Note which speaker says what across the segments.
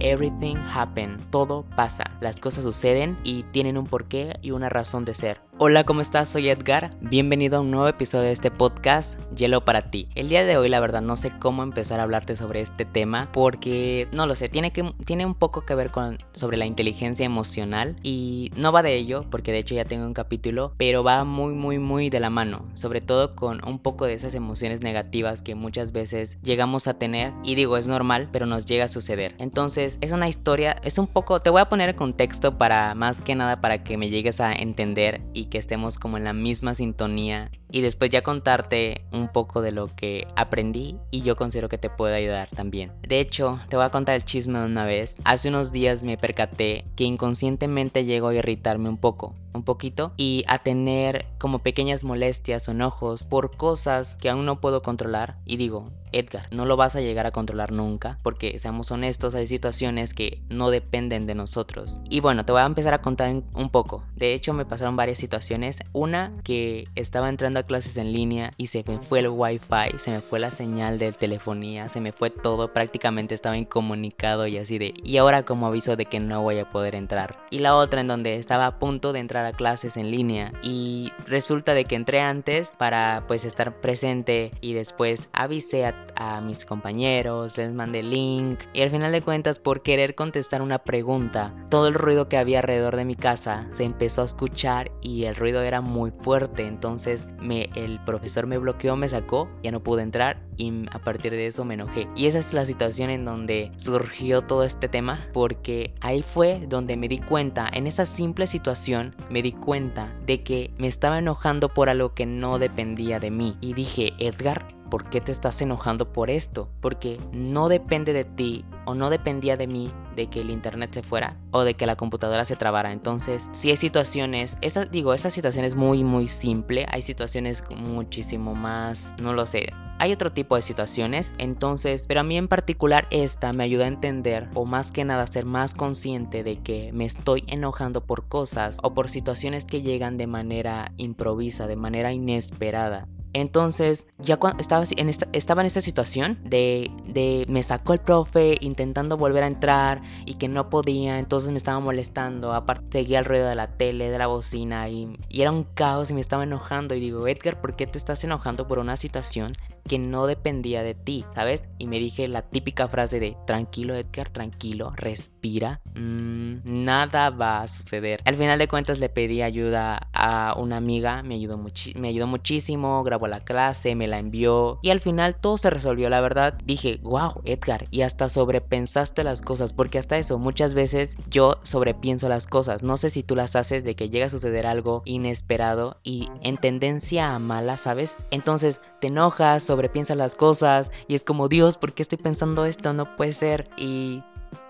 Speaker 1: everything happen, todo pasa, las cosas suceden y tienen un porqué y una razón de ser. Hola, ¿cómo estás? Soy Edgar. Bienvenido a un nuevo episodio de este podcast, Hielo para ti. El día de hoy, la verdad, no sé cómo empezar a hablarte sobre este tema porque no lo sé, tiene que tiene un poco que ver con sobre la inteligencia emocional y no va de ello porque de hecho ya tengo un capítulo, pero va muy muy muy de la mano, sobre todo con un poco de esas emociones negativas que muchas veces llegamos a tener y digo, es normal, pero nos llega a suceder. Entonces, es una historia, es un poco te voy a poner el contexto para más que nada para que me llegues a entender y que estemos como en la misma sintonía y después ya contarte un poco de lo que aprendí y yo considero que te puede ayudar también. De hecho, te voy a contar el chisme de una vez. Hace unos días me percaté que inconscientemente llego a irritarme un poco, un poquito, y a tener como pequeñas molestias o enojos por cosas que aún no puedo controlar. Y digo, Edgar, no lo vas a llegar a controlar nunca, porque seamos honestos, hay situaciones que no dependen de nosotros. Y bueno, te voy a empezar a contar un poco. De hecho, me pasaron varias situaciones. Una que estaba entrando a clases en línea y se me fue el wifi, se me fue la señal de telefonía, se me fue todo, prácticamente estaba incomunicado y así de, y ahora como aviso de que no voy a poder entrar. Y la otra en donde estaba a punto de entrar a clases en línea y resulta de que entré antes para pues estar presente y después avisé a a mis compañeros, les mandé link y al final de cuentas por querer contestar una pregunta, todo el ruido que había alrededor de mi casa se empezó a escuchar y el ruido era muy fuerte, entonces me, el profesor me bloqueó, me sacó, ya no pude entrar y a partir de eso me enojé. Y esa es la situación en donde surgió todo este tema porque ahí fue donde me di cuenta, en esa simple situación me di cuenta de que me estaba enojando por algo que no dependía de mí y dije, Edgar, ¿por qué te estás enojando por esto? Porque no depende de ti o no dependía de mí de que el internet se fuera o de que la computadora se trabara. Entonces, si hay situaciones, esa, digo, esa situación es muy, muy simple. Hay situaciones muchísimo más, no lo sé. Hay otro tipo de situaciones, entonces, pero a mí en particular esta me ayuda a entender o más que nada ser más consciente de que me estoy enojando por cosas o por situaciones que llegan de manera improvisa, de manera inesperada. Entonces, ya cuando estaba en esta, estaba en esta situación de, me sacó el profe intentando volver a entrar y que no podía, entonces me estaba molestando. Aparte, seguía el ruido de la tele, de la bocina y, y era un caos y me estaba enojando. Y digo, Edgar, ¿por qué te estás enojando por una situación que no dependía de ti, ¿sabes? Y me dije la típica frase de tranquilo Edgar, tranquilo, respira, mm, nada va a suceder. Al final de cuentas le pedí ayuda a una amiga, me ayudó, me ayudó muchísimo, grabó la clase, me la envió y al final todo se resolvió, la verdad. Dije, wow, Edgar, y hasta sobrepensaste las cosas, porque hasta eso muchas veces yo sobrepienso las cosas, no sé si tú las haces de que llega a suceder algo inesperado y en tendencia a mala, ¿sabes? Entonces te enojas, sobrepiensas las cosas y es como, Dios, ¿por qué estoy pensando esto? No puede ser. Y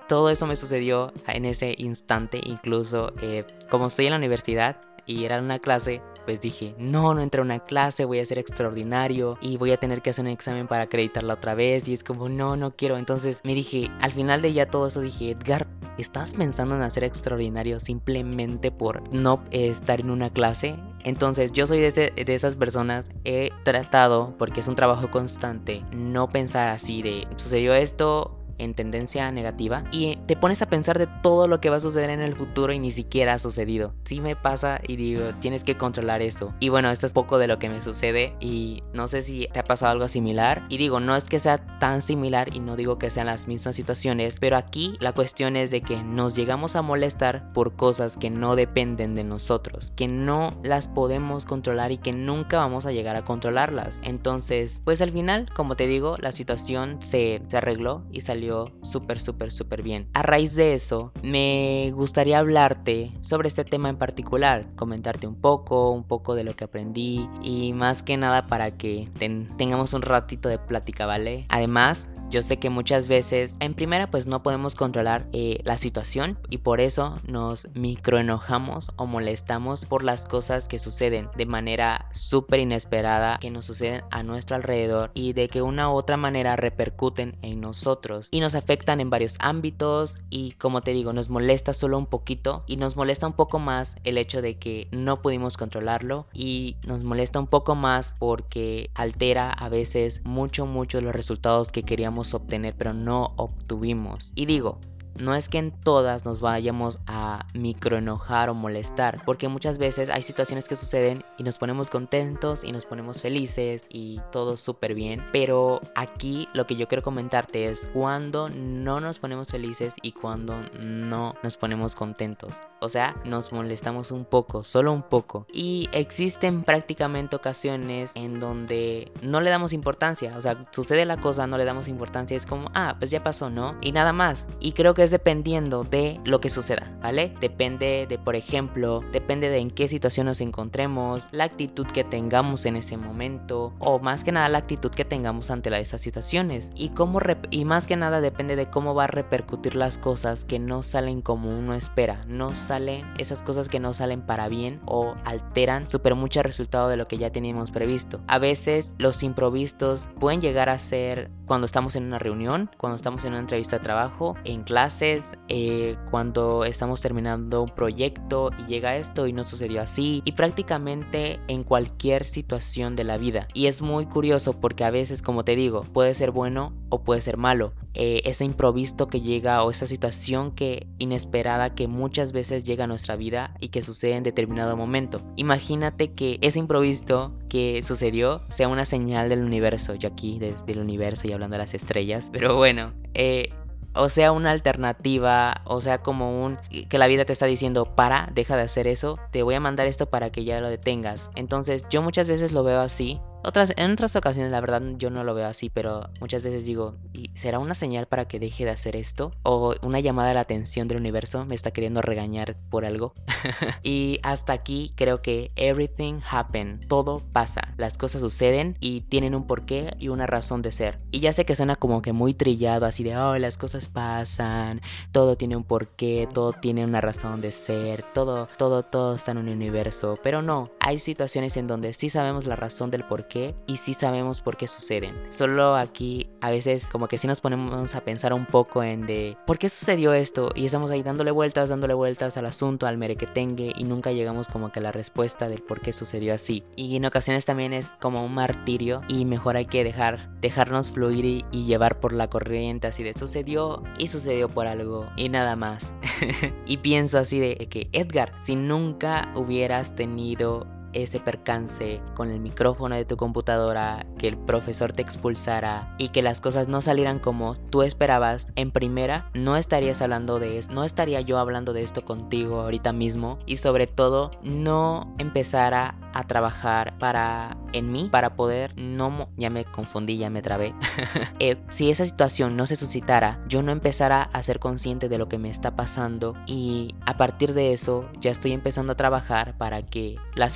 Speaker 1: todo eso me sucedió en ese instante, incluso eh, como estoy en la universidad y era una clase, pues dije, no, no entré a una clase, voy a ser extraordinario y voy a tener que hacer un examen para acreditarla otra vez y es como, no, no quiero. Entonces me dije, al final de ya todo eso dije, Edgar, ¿estás pensando en hacer extraordinario simplemente por no estar en una clase? Entonces yo soy de, de, esas personas, he tratado, porque es un trabajo constante, no pensar así de, sucedió esto, en tendencia negativa y te pones a pensar de todo lo que va a suceder en el futuro y ni siquiera ha sucedido. Sí me pasa y digo, tienes que controlar eso. Y bueno, esto es poco de lo que me sucede y no sé si te ha pasado algo similar. Y digo, no es que sea tan similar y no digo que sean las mismas situaciones, pero aquí la cuestión es de que nos llegamos a molestar por cosas que no dependen de nosotros, que no las podemos controlar y que nunca vamos a llegar a controlarlas. Entonces, pues al final, como te digo, la situación se, se arregló y salió súper, súper, súper bien. A raíz de eso, me gustaría hablarte sobre este tema en particular, comentarte un poco, un poco de lo que aprendí y más que nada para que tengamos un ratito de plática, ¿vale? Además, yo sé que muchas veces, en primera, pues no podemos controlar eh, la situación y por eso nos microenojamos o molestamos por las cosas que suceden de manera súper inesperada, que nos suceden a nuestro alrededor y de que una u otra manera repercuten en nosotros nos afectan en varios ámbitos y como te digo, nos molesta solo un poquito y nos molesta un poco más el hecho de que no pudimos controlarlo y nos molesta un poco más porque altera a veces mucho, mucho los resultados que queríamos obtener pero no obtuvimos. Y digo, no es que en todas nos vayamos a microenojar o molestar, porque muchas veces hay situaciones que suceden y nos ponemos contentos y nos ponemos felices y todo súper bien, pero aquí lo que yo quiero comentarte es cuando no nos ponemos felices y cuando no nos ponemos contentos. O sea, nos molestamos un poco, solo un poco. Y existen prácticamente ocasiones en donde no le damos importancia. O sea, sucede la cosa, no le damos importancia. Es como, ah, pues ya pasó, ¿no? Y nada más. Y creo que es dependiendo de lo que suceda, ¿vale? Depende de, por ejemplo, depende de en qué situación nos encontremos, la actitud que tengamos en ese momento, o más que nada la actitud que tengamos ante esas situaciones. Y, cómo y más que nada depende de cómo va a repercutir las cosas que no salen como uno espera. No salen esas cosas que no salen para bien o alteran súper mucho el resultado de lo que ya teníamos previsto. A veces los improvistos pueden llegar a ser cuando estamos en una reunión, cuando estamos en una entrevista de trabajo, en clases, eh, cuando estamos terminando un proyecto y llega esto y no sucedió así, y prácticamente en cualquier situación de la vida. Y es muy curioso porque a veces, como te digo, puede ser bueno o puede ser malo. Eh, ese improviso que llega o esa situación que inesperada que muchas veces llega a nuestra vida y que sucede en determinado momento. Imagínate que ese improviso que sucedió sea una señal del universo, yo aquí desde el universo y hablando de las estrellas, pero bueno, eh, o sea una alternativa, o sea como un que la vida te está diciendo, para, deja de hacer eso, te voy a mandar esto para que ya lo detengas. Entonces yo muchas veces lo veo así otras, en otras ocasiones, la verdad, yo no lo veo así, pero muchas veces digo, ¿y ¿será una señal para que deje de hacer esto? ¿O una llamada a la atención del universo? ¿Me está queriendo regañar por algo? y hasta aquí creo que everything happen, todo pasa, las cosas suceden y tienen un porqué y una razón de ser. Y ya sé que suena como que muy trillado, así de, oh, las cosas pasan, todo tiene un porqué, todo tiene una razón de ser, todo, todo, todo está en un universo, pero no, hay situaciones en donde sí sabemos la razón del porqué y sí sabemos por qué suceden. Solo aquí a veces como que sí nos ponemos a pensar un poco en de por qué sucedió esto y estamos ahí dándole vueltas, dándole vueltas al asunto, al merequetengue y nunca llegamos como que a la respuesta del por qué sucedió así. Y en ocasiones también es como un martirio y mejor hay que dejar, dejarnos fluir y, y llevar por la corriente así de sucedió y sucedió por algo y nada más. y pienso así de que Edgar, si nunca hubieras tenido ese percance con el micrófono de tu computadora, que el profesor te expulsara y que las cosas no salieran como tú esperabas en primera, no estarías hablando de esto, no estaría yo hablando de esto contigo ahorita mismo y sobre todo no empezara a trabajar para en mí para poder no ya me confundí ya me trabé eh, si esa situación no se suscitara yo no empezara a ser consciente de lo que me está pasando y a partir de eso ya estoy empezando a trabajar para que las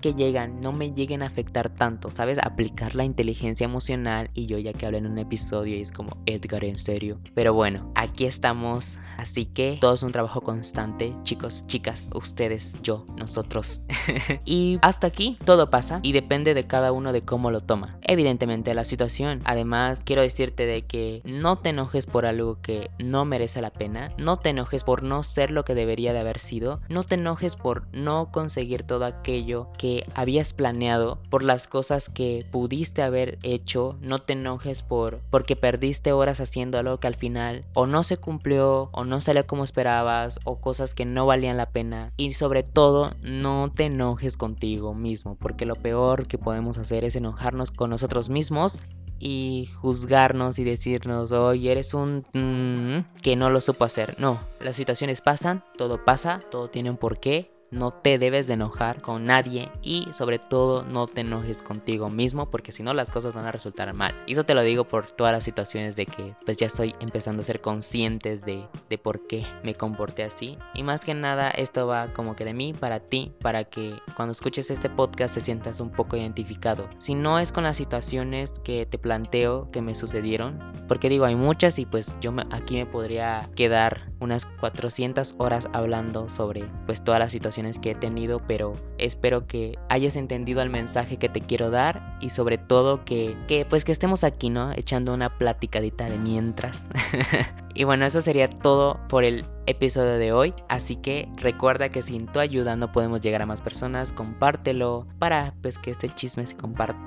Speaker 1: que llegan no me lleguen a afectar tanto sabes aplicar la inteligencia emocional y yo ya que hablé en un episodio y es como Edgar en serio pero bueno aquí estamos así que todo es un trabajo constante chicos chicas ustedes yo nosotros y hasta aquí todo pasa y depende de cada uno de cómo lo toma. Evidentemente la situación. Además, quiero decirte de que no te enojes por algo que no merece la pena. No te enojes por no ser lo que debería de haber sido. No te enojes por no conseguir todo aquello que habías planeado, por las cosas que pudiste haber hecho. No te enojes por porque perdiste horas haciendo algo que al final o no se cumplió o no salió como esperabas o cosas que no valían la pena. Y sobre todo, no te enojes contigo mismo, porque lo peor que podemos hacer es enojarnos con nosotros mismos y juzgarnos y decirnos, oye, eres un mm, que no lo supo hacer. No, las situaciones pasan, todo pasa, todo tiene un porqué no te debes de enojar con nadie y sobre todo no te enojes contigo mismo porque si no las cosas van a resultar mal. Y eso te lo digo por todas las situaciones de que pues ya estoy empezando a ser conscientes de, de por qué me comporté así. Y más que nada esto va como que de mí para ti, para que cuando escuches este podcast te sientas un poco identificado. Si no es con las situaciones que te planteo que me sucedieron, porque digo hay muchas y pues yo aquí me podría quedar unas 400 horas hablando sobre pues todas las situaciones que he tenido, pero espero que hayas entendido el mensaje que te quiero dar y sobre todo que, que pues que estemos aquí, ¿no? Echando una platicadita de mientras. y bueno, eso sería todo por el episodio de hoy. Así que recuerda que sin tu ayuda no podemos llegar a más personas. Compártelo para pues que este chisme se comparta.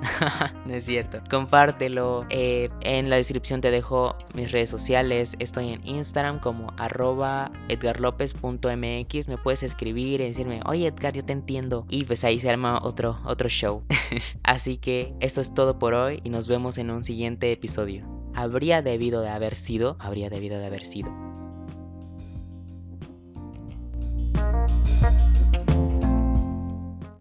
Speaker 1: no es cierto. Compártelo. Eh, en la descripción te dejo mis redes sociales. Estoy en Instagram como arroba edgarlopez.mx. Me puedes escribir y decirme, oye Edgar, yo te entiendo. Y pues ahí se arma otro, otro show. Así que eso es todo por hoy y nos vemos en un siguiente episodio. Habría debido de haber sido, habría debido de haber sido